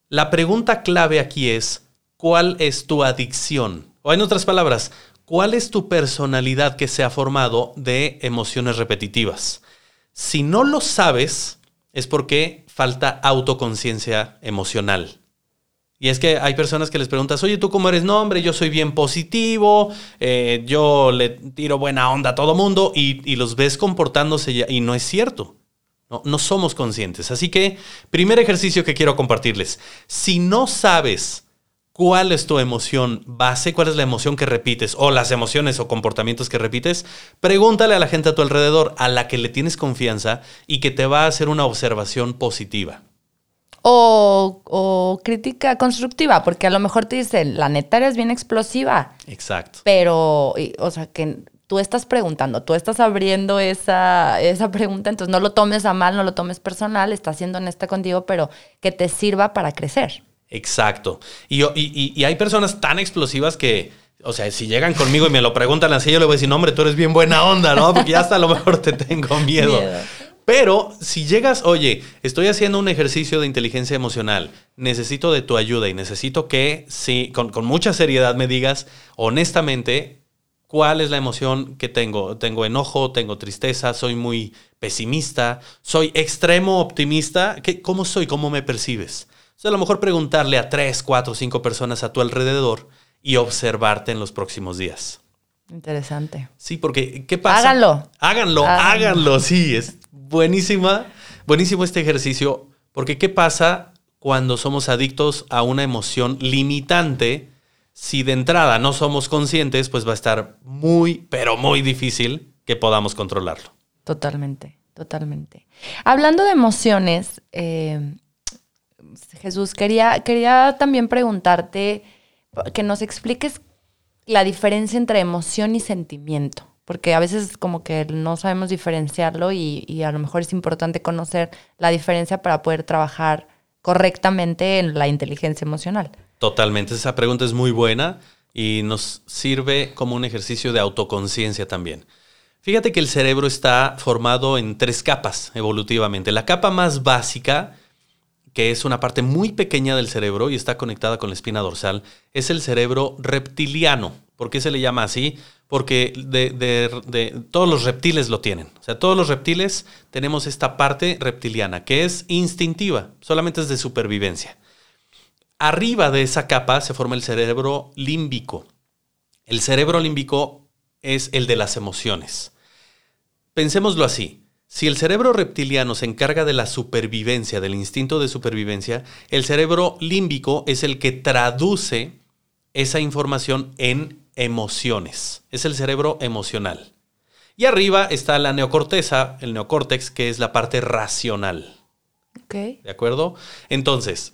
La pregunta clave aquí es, ¿cuál es tu adicción? O en otras palabras, ¿Cuál es tu personalidad que se ha formado de emociones repetitivas? Si no lo sabes, es porque falta autoconciencia emocional. Y es que hay personas que les preguntas, oye, ¿tú cómo eres? No, hombre, yo soy bien positivo, eh, yo le tiro buena onda a todo mundo y, los ves comportándose y no es cierto. No, no somos conscientes. Así que, primer ejercicio que quiero compartirles. Si no sabes cuál es tu emoción base, cuál es la emoción que repites o las emociones o comportamientos que repites, pregúntale a la gente a tu alrededor a la que le tienes confianza y que te va a hacer una observación positiva. O, crítica constructiva, porque a lo mejor te dicen, la neta eres bien explosiva. Exacto. Pero, o sea, que tú estás preguntando, tú estás abriendo esa, esa pregunta, entonces no lo tomes a mal, no lo tomes personal, estás siendo honesta contigo, pero que te sirva para crecer. Exacto. Y, y, hay personas tan explosivas que, o sea, si llegan conmigo y me lo preguntan así, yo le voy a decir, no, hombre, tú eres bien buena onda, ¿no? Porque ya hasta a lo mejor te tengo miedo. Pero si llegas, oye, estoy haciendo un ejercicio de inteligencia emocional, necesito de tu ayuda y necesito que, sí, con, con mucha seriedad me digas, honestamente, cuál es la emoción que tengo. Tengo enojo, tengo tristeza, soy muy pesimista, soy extremo optimista. ¿Qué, ¿Cómo soy? ¿Cómo me percibes? A lo mejor preguntarle a tres, cuatro, cinco personas a tu alrededor y observarte en los próximos días. Interesante. Sí, porque ¿qué pasa? Háganlo. Háganlo, háganlo, sí, es buenísima, buenísimo este ejercicio, porque ¿qué pasa cuando somos adictos a una emoción limitante? Si de entrada no somos conscientes, pues va a estar muy, pero muy difícil que podamos controlarlo. Totalmente, totalmente. Hablando de emociones, eh, Jesús, quería, quería también preguntarte que nos expliques la diferencia entre emoción y sentimiento, porque a veces como que no sabemos diferenciarlo y, a lo mejor es importante conocer la diferencia para poder trabajar correctamente en la inteligencia emocional. Totalmente, esa pregunta es muy buena y nos sirve como un ejercicio de autoconciencia también. Fíjate que el cerebro está formado en tres capas evolutivamente. La capa más básica, que es una parte muy pequeña del cerebro y está conectada con la espina dorsal, es el cerebro reptiliano. ¿Por qué se le llama así? Porque de, todos los reptiles lo tienen. O sea, todos los reptiles tenemos esta parte reptiliana, que es instintiva, solamente es de supervivencia. Arriba de esa capa se forma el cerebro límbico. El cerebro límbico es el de las emociones. Pensémoslo así. Si el cerebro reptiliano se encarga de la supervivencia, del instinto de supervivencia, el cerebro límbico es el que traduce esa información en emociones. Es el cerebro emocional. Y arriba está la neocorteza, el neocórtex, que es la parte racional. ¿De acuerdo? Entonces,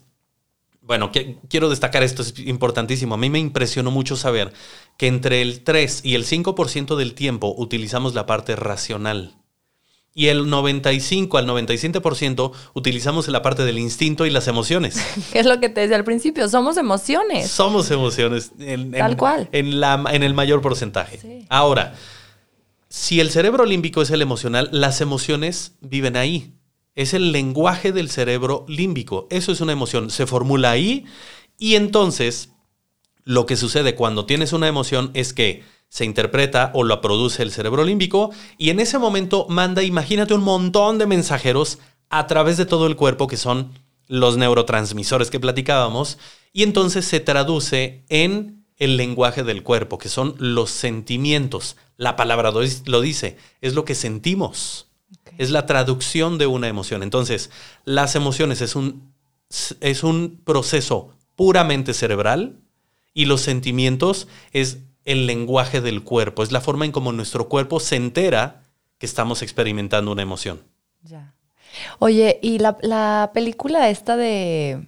bueno, quiero destacar esto, es importantísimo. A mí me impresionó mucho saber que entre el 3 y el 5% del tiempo utilizamos la parte racional. Y el 95 al 97% utilizamos la parte del instinto y las emociones. es lo que te decía al principio, somos emociones. Somos emociones. En, Tal cual. En, la, en, el mayor porcentaje. Ahora, si el cerebro límbico es el emocional, las emociones viven ahí es el lenguaje del cerebro límbico. Eso es una emoción. Se formula ahí y entonces lo que sucede cuando tienes una emoción es que se interpreta o la produce el cerebro límbico y en ese momento manda, imagínate, un montón de mensajeros a través de todo el cuerpo que son los neurotransmisores que platicábamos y entonces se traduce en el lenguaje del cuerpo, que son los sentimientos. La palabra lo dice, es lo que sentimos. Es la traducción de una emoción. Entonces, las emociones es un, es un proceso puramente cerebral y los sentimientos es el lenguaje del cuerpo, es la forma en cómo nuestro cuerpo se entera que estamos experimentando una emoción. Ya. Oye, y la, la película esta de...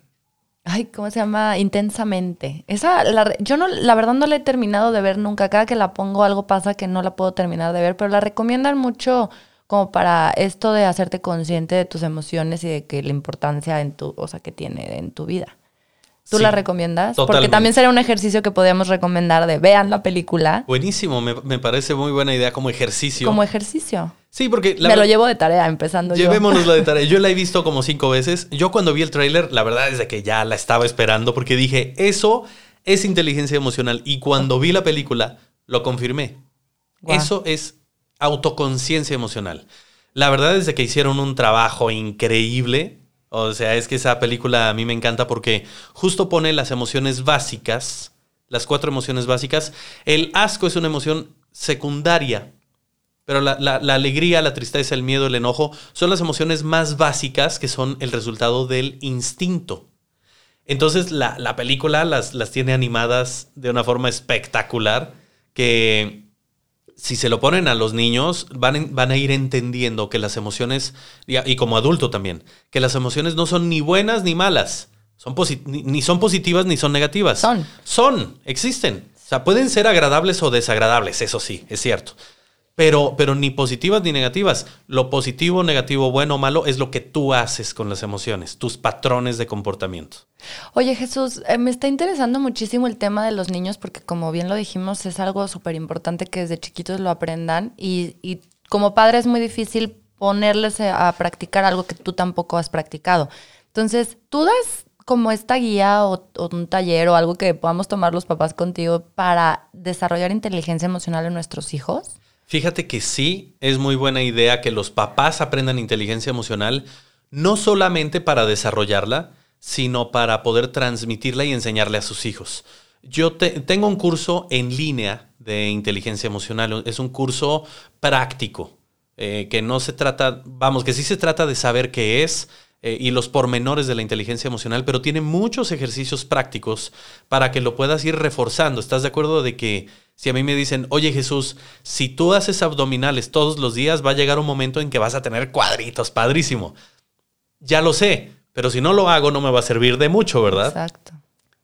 Ay, ¿cómo se llama? Intensamente. Esa, la, yo no, la verdad no la he terminado de ver nunca. Cada que la pongo algo pasa que no la puedo terminar de ver, pero la recomiendan mucho como para esto de hacerte consciente de tus emociones y de que la importancia en tu, o sea, que tiene en tu vida. ¿Tú la recomiendas? Porque también sería un ejercicio que podríamos recomendar de vean la película. Buenísimo, me, parece muy buena idea como ejercicio. Como ejercicio. Sí, porque... me lo llevo de tarea, empezando Llevémonos la de tarea. Yo la he visto como cinco veces. Yo cuando vi el tráiler, la verdad es de que ya la estaba esperando porque dije, eso es inteligencia emocional. Y cuando vi la película, lo confirmé. Eso es autoconciencia emocional. La verdad es que hicieron un trabajo increíble. O sea, es que esa película a mí me encanta porque justo pone las emociones básicas, las cuatro emociones básicas. El asco es una emoción secundaria, pero la, alegría, la tristeza, el miedo, el enojo son las emociones más básicas que son el resultado del instinto. Entonces la, la película las, las tiene animadas de una forma espectacular que si se lo ponen a los niños, van, van a ir entendiendo que las emociones, y, como adulto también, que las emociones no son ni buenas ni malas. Son ni son positivas ni son negativas. Son. Son, existen. O sea, pueden ser agradables o desagradables, eso sí, es cierto. Pero, pero ni positivas ni negativas. Lo positivo, negativo, bueno o malo es lo que tú haces con las emociones, tus patrones de comportamiento. Oye Jesús, eh, me está interesando muchísimo el tema de los niños porque como bien lo dijimos es algo súper importante que desde chiquitos lo aprendan y, y como padre es muy difícil ponerles a practicar algo que tú tampoco has practicado. Entonces, ¿tú das como esta guía o, o, un taller o algo que podamos tomar los papás contigo para desarrollar inteligencia emocional en nuestros hijos? Fíjate que sí, es muy buena idea que los papás aprendan inteligencia emocional, no solamente para desarrollarla, sino para poder transmitirla y enseñarle a sus hijos. Yo tengo un curso en línea de inteligencia emocional, es un curso práctico, eh, que no se trata, vamos, que sí se trata de saber qué es, eh, y los pormenores de la inteligencia emocional, pero tiene muchos ejercicios prácticos para que lo puedas ir reforzando. ¿Estás de acuerdo de que si a mí me dicen, oye Jesús, si tú haces abdominales todos los días, va a llegar un momento en que vas a tener cuadritos, padrísimo. Ya lo sé, pero si no lo hago no me va a servir de mucho, ¿verdad? Exacto.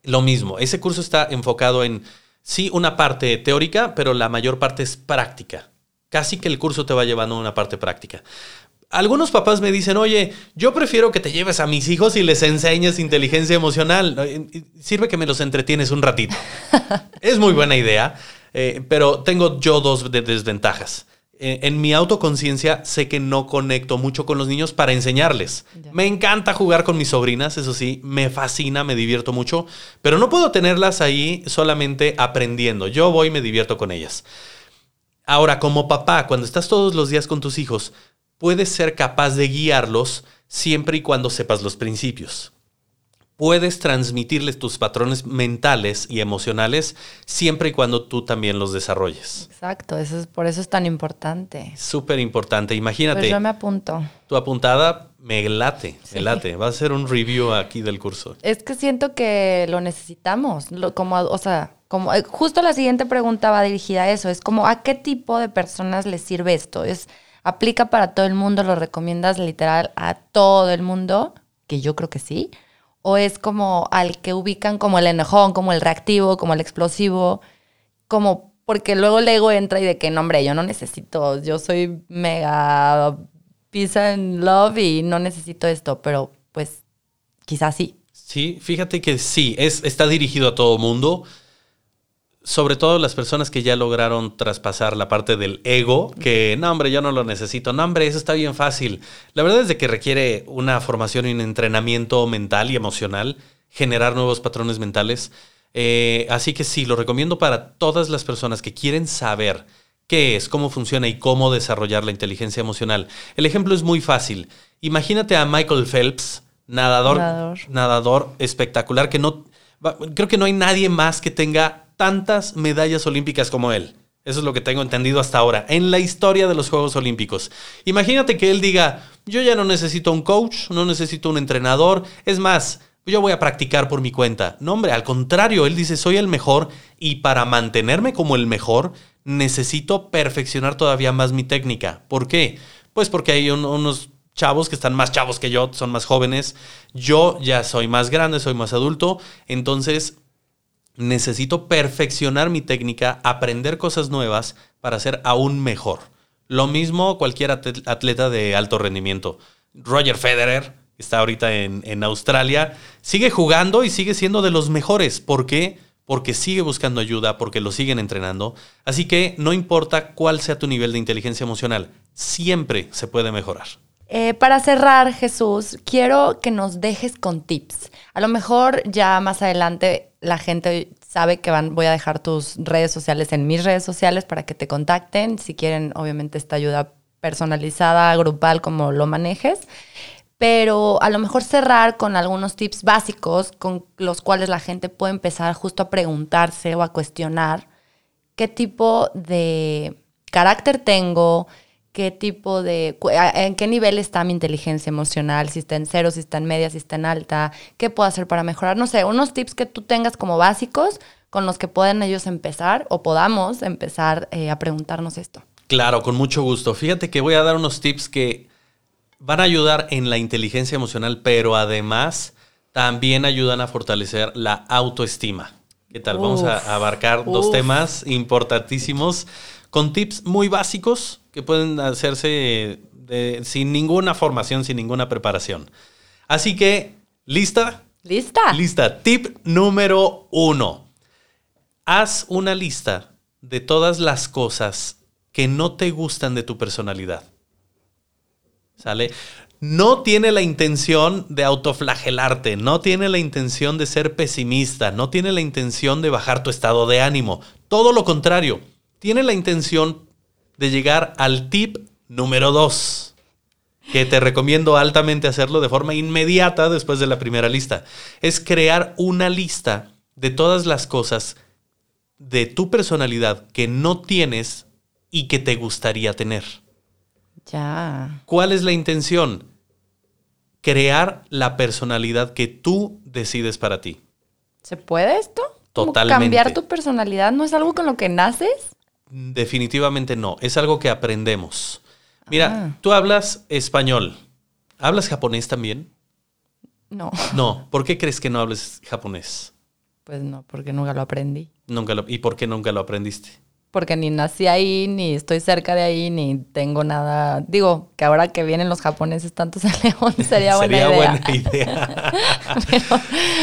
Lo mismo, ese curso está enfocado en, sí, una parte teórica, pero la mayor parte es práctica. Casi que el curso te va llevando a una parte práctica. Algunos papás me dicen, oye, yo prefiero que te lleves a mis hijos y les enseñes inteligencia emocional. Sirve que me los entretienes un ratito. es muy buena idea, eh, pero tengo yo dos desventajas. Eh, en mi autoconciencia sé que no conecto mucho con los niños para enseñarles. Me encanta jugar con mis sobrinas, eso sí, me fascina, me divierto mucho, pero no puedo tenerlas ahí solamente aprendiendo. Yo voy y me divierto con ellas. Ahora, como papá, cuando estás todos los días con tus hijos, puedes ser capaz de guiarlos siempre y cuando sepas los principios puedes transmitirles tus patrones mentales y emocionales siempre y cuando tú también los desarrolles. Exacto, eso es, por eso es tan importante. Súper importante. Imagínate. Pues yo me apunto. Tu apuntada me late, me late. Va a ser un review aquí del curso. Es que siento que lo necesitamos. como, o sea, como eh, justo la siguiente pregunta va dirigida a eso. Es como, ¿a qué tipo de personas les sirve esto? Es aplica para todo el mundo, lo recomiendas literal a todo el mundo, que yo creo que sí o es como al que ubican como el enojón, como el reactivo, como el explosivo, como porque luego el ego entra y de que, no, hombre, yo no necesito, yo soy mega peace and love y no necesito esto, pero pues quizás sí. Sí, fíjate que sí, es, está dirigido a todo mundo sobre todo las personas que ya lograron traspasar la parte del ego, que no, hombre, yo no lo necesito, no, hombre, eso está bien fácil. La verdad es de que requiere una formación y un entrenamiento mental y emocional, generar nuevos patrones mentales. Eh, así que sí, lo recomiendo para todas las personas que quieren saber qué es, cómo funciona y cómo desarrollar la inteligencia emocional. El ejemplo es muy fácil. Imagínate a Michael Phelps, nadador, nadador, nadador espectacular, que no, creo que no hay nadie más que tenga tantas medallas olímpicas como él. Eso es lo que tengo entendido hasta ahora, en la historia de los Juegos Olímpicos. Imagínate que él diga, yo ya no necesito un coach, no necesito un entrenador, es más, yo voy a practicar por mi cuenta. No, hombre, al contrario, él dice, soy el mejor y para mantenerme como el mejor, necesito perfeccionar todavía más mi técnica. ¿Por qué? Pues porque hay unos chavos que están más chavos que yo, son más jóvenes. Yo ya soy más grande, soy más adulto, entonces necesito perfeccionar mi técnica, aprender cosas nuevas para ser aún mejor. Lo mismo cualquier atleta de alto rendimiento. Roger Federer, está ahorita en, Australia, sigue jugando y sigue siendo de los mejores. ¿Por qué? Porque sigue buscando ayuda, porque lo siguen entrenando. Así que no importa cuál sea tu nivel de inteligencia emocional, siempre se puede mejorar. Eh, para cerrar, Jesús, quiero que nos dejes con tips. A lo mejor ya más adelante la gente sabe que van, voy a dejar tus redes sociales en mis redes sociales para que te contacten. Si quieren, obviamente, esta ayuda personalizada, grupal, como lo manejes. Pero a lo mejor cerrar con algunos tips básicos con los cuales la gente puede empezar justo a preguntarse o a cuestionar qué tipo de carácter tengo, qué tipo de, en qué nivel está mi inteligencia emocional, si está en cero, si está en media, si está en alta, qué puedo hacer para mejorar, no sé, unos tips que tú tengas como básicos con los que puedan ellos empezar o podamos empezar eh, a preguntarnos esto. Claro, con mucho gusto. Fíjate que voy a dar unos tips que van a ayudar en la inteligencia emocional, pero además también ayudan a fortalecer la autoestima. ¿Qué tal? Vamos a abarcar dos temas importantísimos con tips muy básicos que pueden hacerse sin ninguna formación, sin ninguna preparación. Así que, ¿lista? Lista. Lista. Tip número uno. Haz una lista de todas las cosas que no te gustan de tu personalidad. ¿Sale? No tiene la intención de autoflagelarte, no tiene la intención de ser pesimista, no tiene la intención de bajar tu estado de ánimo. Todo lo contrario, tiene la intención de llegar al tip número 2, que te recomiendo altamente hacerlo de forma inmediata después de la primera lista. Es crear una lista de todas las cosas de tu personalidad que no tienes y que te gustaría tener. Ya. ¿Cuál es la intención? Crear la personalidad que tú decides para ti. ¿Se puede esto? Totalmente. ¿Cambiar tu personalidad no es algo con lo que naces? Definitivamente no, es algo que aprendemos. Mira, ah. tú hablas español. ¿Hablas japonés también? No. No, ¿por qué crees que no hables japonés? Pues no, porque nunca lo aprendí. Nunca lo, ¿Y por qué nunca lo aprendiste? Porque ni nací ahí, ni estoy cerca de ahí, ni tengo nada. Digo, que ahora que vienen los japoneses tantos a León, sería buena Sería idea. buena idea.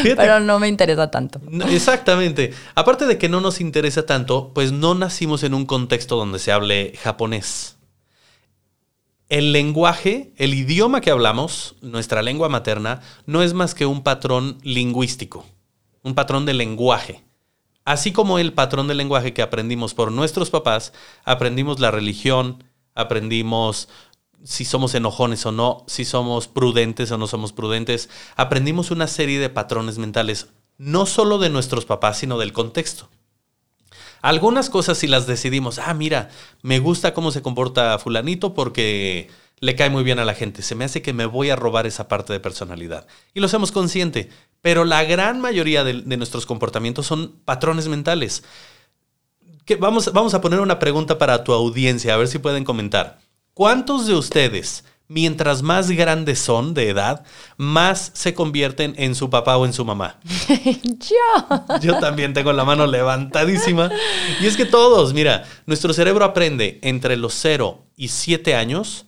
pero, no me interesa tanto. No, exactamente. Aparte de que no nos interesa tanto, pues no nacimos en un contexto donde se hable japonés. El lenguaje, el idioma que hablamos, nuestra lengua materna, no es más que un patrón lingüístico, un patrón de lenguaje. Así como el patrón de lenguaje que aprendimos por nuestros papás, aprendimos la religión, aprendimos si somos enojones o no, si somos prudentes o no somos prudentes, aprendimos una serie de patrones mentales, no solo de nuestros papás, sino del contexto. Algunas cosas si las decidimos, ah, mira, me gusta cómo se comporta fulanito porque le cae muy bien a la gente, se me hace que me voy a robar esa parte de personalidad. Y lo hacemos consciente, pero la gran mayoría de, de nuestros comportamientos son patrones mentales. Que vamos, vamos a poner una pregunta para tu audiencia, a ver si pueden comentar. ¿Cuántos de ustedes, mientras más grandes son de edad, más se convierten en su papá o en su mamá? Yo. Yo también tengo la mano levantadísima. Y es que todos, mira, nuestro cerebro aprende entre los 0 y 7 años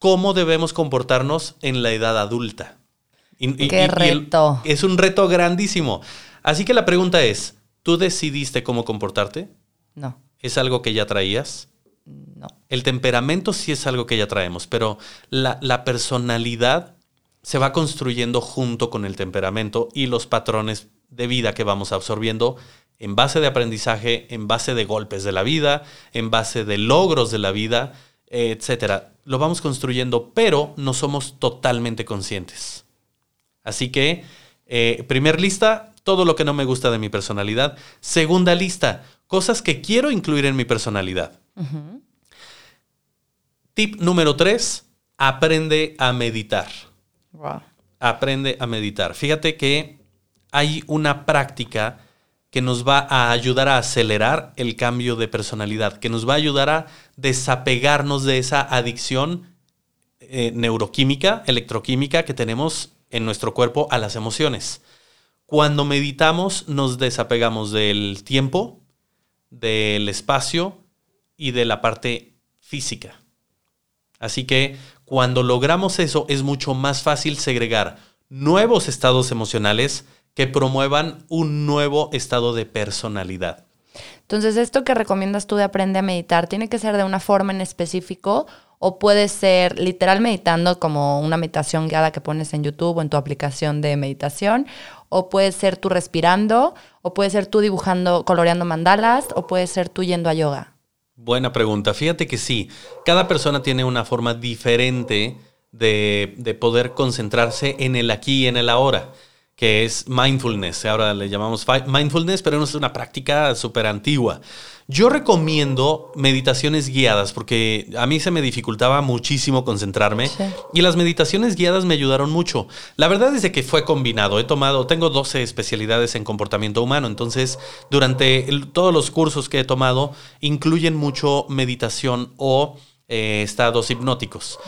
cómo debemos comportarnos en la edad adulta. Y- y- Qué y- y el- reto. es un reto grandísimo. Así que la pregunta es, ¿tú decidiste cómo comportarte? No, ¿Es algo que ya traías? no. El temperamento sí es algo que ya traemos, pero la, la personalidad se va construyendo junto con el temperamento y los patrones de vida que vamos absorbiendo en base de aprendizaje, en base de golpes de la vida, en base de logros de la vida, etcétera. Lo vamos construyendo, pero no somos totalmente conscientes. Así que, eh, primer lista, todo lo que no me gusta de mi personalidad. Segunda lista, cosas que quiero incluir en mi personalidad. Tip número tres, aprende a meditar. Wow. Aprende a meditar. Fíjate que hay una práctica que nos va a ayudar a acelerar el cambio de personalidad, que nos va a ayudar a desapegarnos de esa adicción eh, neuroquímica, electroquímica que tenemos en nuestro cuerpo a las emociones. Cuando meditamos nos desapegamos del tiempo, del espacio y de la parte física. Así que cuando logramos eso es mucho más fácil segregar nuevos estados emocionales que promuevan un nuevo estado de personalidad. Entonces, esto que recomiendas tú de aprende a meditar, ¿tiene que ser de una forma en específico o puede ser literal meditando como una meditación guiada que pones en YouTube o en tu aplicación de meditación? ¿O puede ser tú respirando? ¿O puede ser tú dibujando, coloreando mandalas? ¿O puede ser tú yendo a yoga? Buena pregunta. Fíjate que sí, cada persona tiene una forma diferente de, de poder concentrarse en el aquí y en el ahora, que es mindfulness. Ahora le llamamos mindfulness, pero no es una práctica súper antigua. Yo recomiendo meditaciones guiadas porque a mí se me dificultaba muchísimo concentrarme Sí. y las meditaciones guiadas me ayudaron mucho. La verdad es de que fue combinado. He tomado, tengo 12 especialidades en comportamiento humano, entonces durante el- todos los cursos que he tomado incluyen mucho meditación o eh, estados hipnóticos.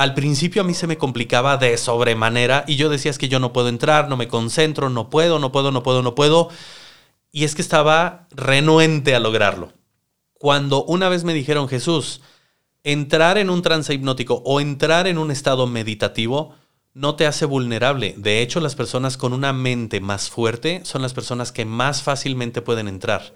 Al principio a mí se me complicaba de sobremanera y yo decía es que yo no puedo entrar, no me concentro, no puedo, no puedo, no puedo, no puedo. Y es que estaba renuente a lograrlo. Cuando una vez me dijeron, Jesús, entrar en un trance hipnótico o entrar en un estado meditativo no te hace vulnerable. De hecho, las personas con una mente más fuerte son las personas que más fácilmente pueden entrar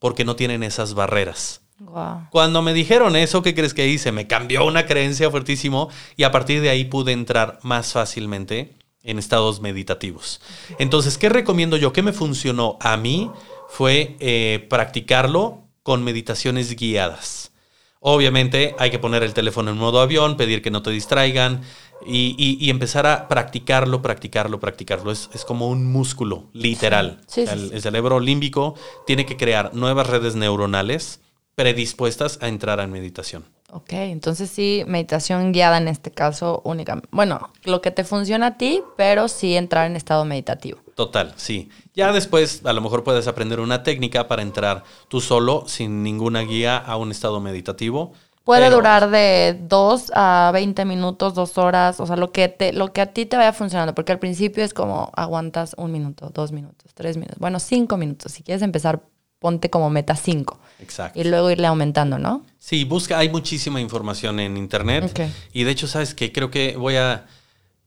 porque no tienen esas barreras. Wow. Cuando me dijeron eso, ¿qué crees que hice? Me cambió una creencia fuertísimo y a partir de ahí pude entrar más fácilmente en estados meditativos. Entonces, ¿qué recomiendo yo? ¿Qué me funcionó a mí? Fue eh, practicarlo con meditaciones guiadas. Obviamente hay que poner el teléfono en modo avión, pedir que no te distraigan y, y- y empezar a practicarlo, practicarlo, practicarlo. Es, es como un músculo, literal. Sí, sí, el, sí. el cerebro límbico tiene que crear nuevas redes neuronales predispuestas a entrar en meditación. Ok, entonces sí, meditación guiada en este caso únicamente. Bueno, lo que te funciona a ti, pero sí entrar en estado meditativo. Total, sí. Ya después a lo mejor puedes aprender una técnica para entrar tú solo, sin ninguna guía, a un estado meditativo. Puede Pero- durar de 2 a 20 minutos, 2 horas, o sea, lo que, te, lo que a ti te vaya funcionando, porque al principio es como aguantas un minuto, dos minutos, tres minutos, bueno, cinco minutos. Si quieres empezar ponte como meta 5. Exacto. Y luego irle aumentando, ¿no? Sí, busca, hay muchísima información en internet. Y de hecho, sabes que creo que voy a,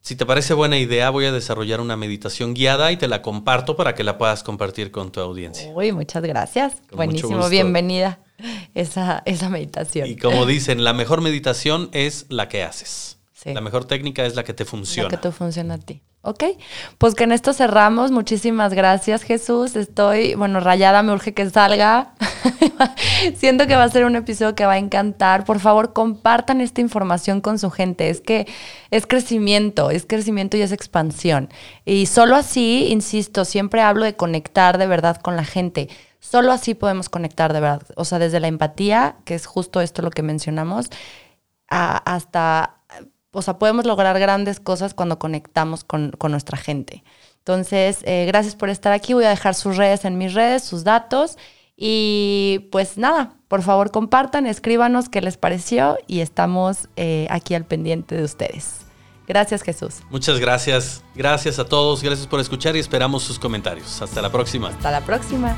si te parece buena idea, voy a desarrollar una meditación guiada y te la comparto para que la puedas compartir con tu audiencia. Uy, muchas gracias. Con Buenísimo, bienvenida esa, esa meditación. Y como dicen, la mejor meditación es la que haces. Sí. La mejor técnica es la que te funciona. La que te funciona a ti. Ok, pues que en esto cerramos. Muchísimas gracias, Jesús. Estoy, bueno, rayada, me urge que salga. Siento que va a ser un episodio que va a encantar. Por favor, compartan esta información con su gente. Es que es crecimiento, es crecimiento y es expansión. Y solo así, insisto, siempre hablo de conectar de verdad con la gente. Solo así podemos conectar de verdad. O sea, desde la empatía, que es justo esto lo que mencionamos, hasta, o sea, podemos lograr grandes cosas cuando conectamos con, con nuestra gente. Entonces, eh, gracias por estar aquí. Voy a dejar sus redes en mis redes, sus datos. Y pues nada, por favor compartan, escríbanos qué les pareció y estamos eh, aquí al pendiente de ustedes. Gracias Jesús. Muchas gracias. Gracias a todos. Gracias por escuchar y esperamos sus comentarios. Hasta la próxima. Hasta la próxima.